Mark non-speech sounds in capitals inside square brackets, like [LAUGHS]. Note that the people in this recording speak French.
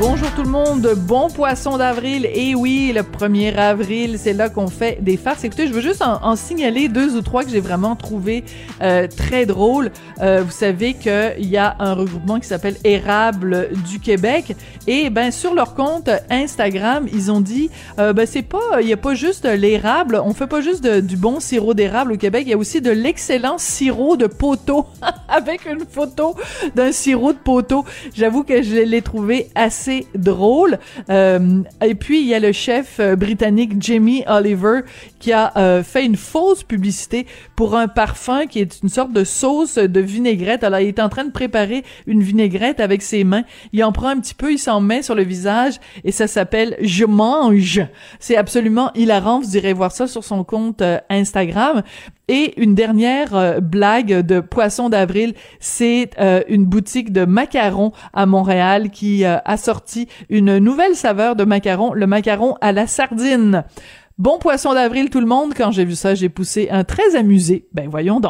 Bonjour tout le monde, bon poisson d'avril. Et oui, le 1er avril, c'est là qu'on fait des farces. Écoutez, je veux juste en, signaler deux ou trois que j'ai vraiment trouvé euh, très drôles. Euh, vous savez qu'il y a un regroupement qui s'appelle Érable du Québec. Et ben sur leur compte Instagram, ils ont dit, euh, ben c'est pas, il y a pas juste l'érable, on fait pas juste du bon sirop d'érable au Québec, il y a aussi de l'excellent sirop de poteau [LAUGHS] [LAUGHS] avec une photo d'un sirop de poteau. J'avoue que je l'ai trouvé assez drôle. Euh, et puis, il y a le chef euh, britannique Jamie Oliver qui a euh, fait une fausse publicité pour un parfum qui est une sorte de sauce de vinaigrette. Alors, il est en train de préparer une vinaigrette avec ses mains. Il en prend un petit peu, il s'en met sur le visage et ça s'appelle « Je mange ». C'est absolument hilarant. Vous irez voir ça sur son compte Instagram. Et une dernière blague de poisson d'avril, c'est une boutique de macarons à Montréal qui a sorti une nouvelle saveur de macaron, le macaron à la sardine. Bon poisson d'avril tout le monde, quand j'ai vu ça, j'ai poussé un très amusé. Ben voyons donc.